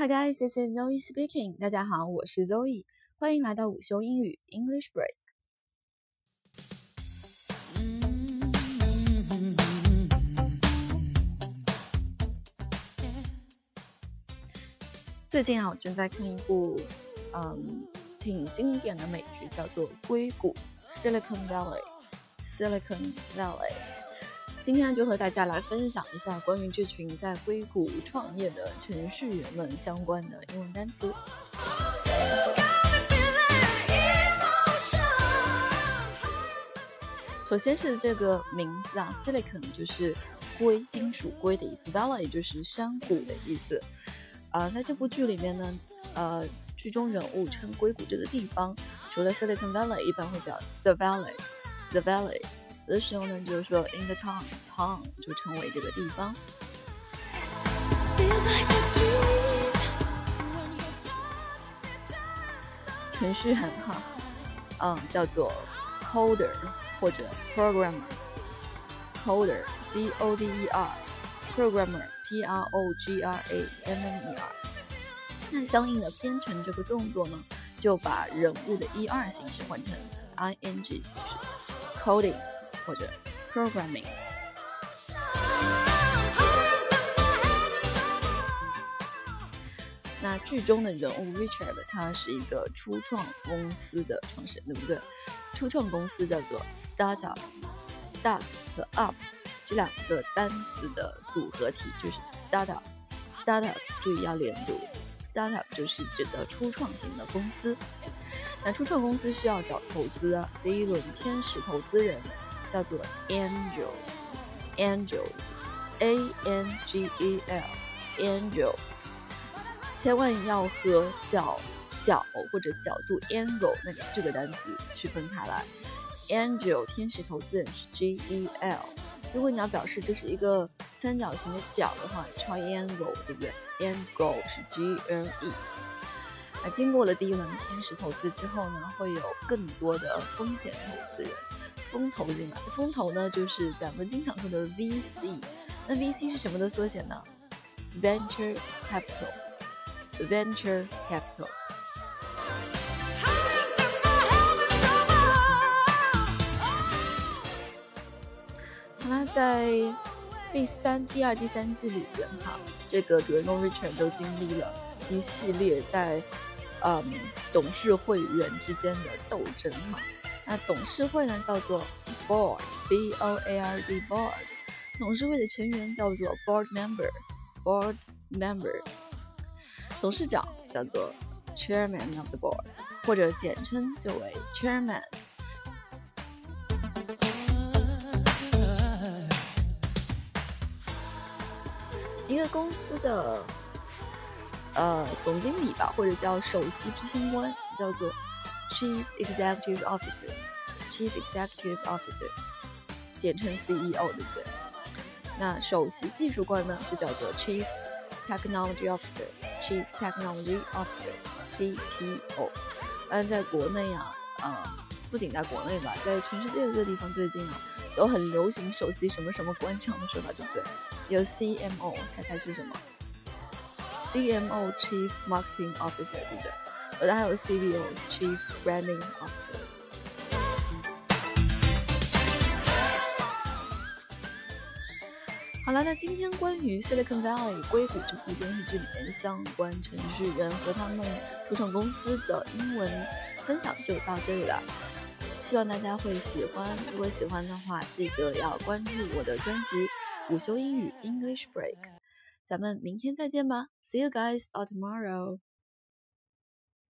Hi guys, this is Zoe speaking. 大家好，我是 Zoe，欢迎来到午休英语 English Break。最近啊，我正在看一部嗯挺经典的美剧，叫做《硅谷》（Silicon Valley）。Silicon Valley。今天就和大家来分享一下关于这群在硅谷创业的程序员们相关的英文单词。首先是这个名字啊，Silicon 就是硅，金属硅的意思，Valley 就是山谷的意思。啊，在这部剧里面呢，呃，剧中人物称硅谷这个地方，除了 Silicon Valley，一般会叫 The Valley，The Valley。有的时候呢，就是说 in the town，town 就称为这个地方。程序员哈，嗯，叫做 coder 或者 programmer，coder，c o d e r，programmer，p r o g r a m m e r。那相应的编程这个动作呢，就把人物的一二形式换成 i n g 形式，coding。或者 programming。那剧中的人物 Richard，他是一个初创公司的创始人，对不对？初创公司叫做 startup，start 和 up 这两个单词的组合体就是 startup。startup 注意要连读，startup 就是指的初创型的公司。那初创公司需要找投资，第一轮天使投资人。叫做 angels，angels，a n g e l，angels，千万要和角角或者角度 angle 那个这个单词区分开来。angel 天使投资人是 g e l，如果你要表示这是一个三角形的角的话，triangle 对不对？angle 是 g n e。那经过了第一轮天使投资之后呢，会有更多的风险投资人。风投进来，风投呢就是咱们经常说的 VC。那 VC 是什么的缩写呢？Venture Capital，Venture Capital。好啦，在第三、第二、第三季里边哈，这个主人公 Richard 都经历了一系列在嗯董事会员之间的斗争哈。那董事会呢叫做 board，b o a r d，board。董事会的成员叫做 board member，board member。董事长叫做 chairman of the board，或者简称就为 chairman。一个公司的呃总经理吧，或者叫首席执行官，叫做。Chief Executive Officer，Chief Executive Officer，简称 CEO，对不对？那首席技术官呢，就叫做 Chief Technology Officer，Chief Technology Officer，CTO。但在国内啊，呃，不仅在国内吧，在全世界各个地方，最近啊，都很流行首席什么什么官场的说法，对不对？有 CMO，猜猜是什么？CMO，Chief Marketing Officer，对不对？我的还有 CBO Chief Branding Officer。好了，那今天关于 Silicon Valley 硅谷这部电视剧里面相关程序员和他们初创公司的英文分享就到这里了。希望大家会喜欢，如果喜欢的话，记得要关注我的专辑《午休英语 English Break》。咱们明天再见吧，See you guys all tomorrow。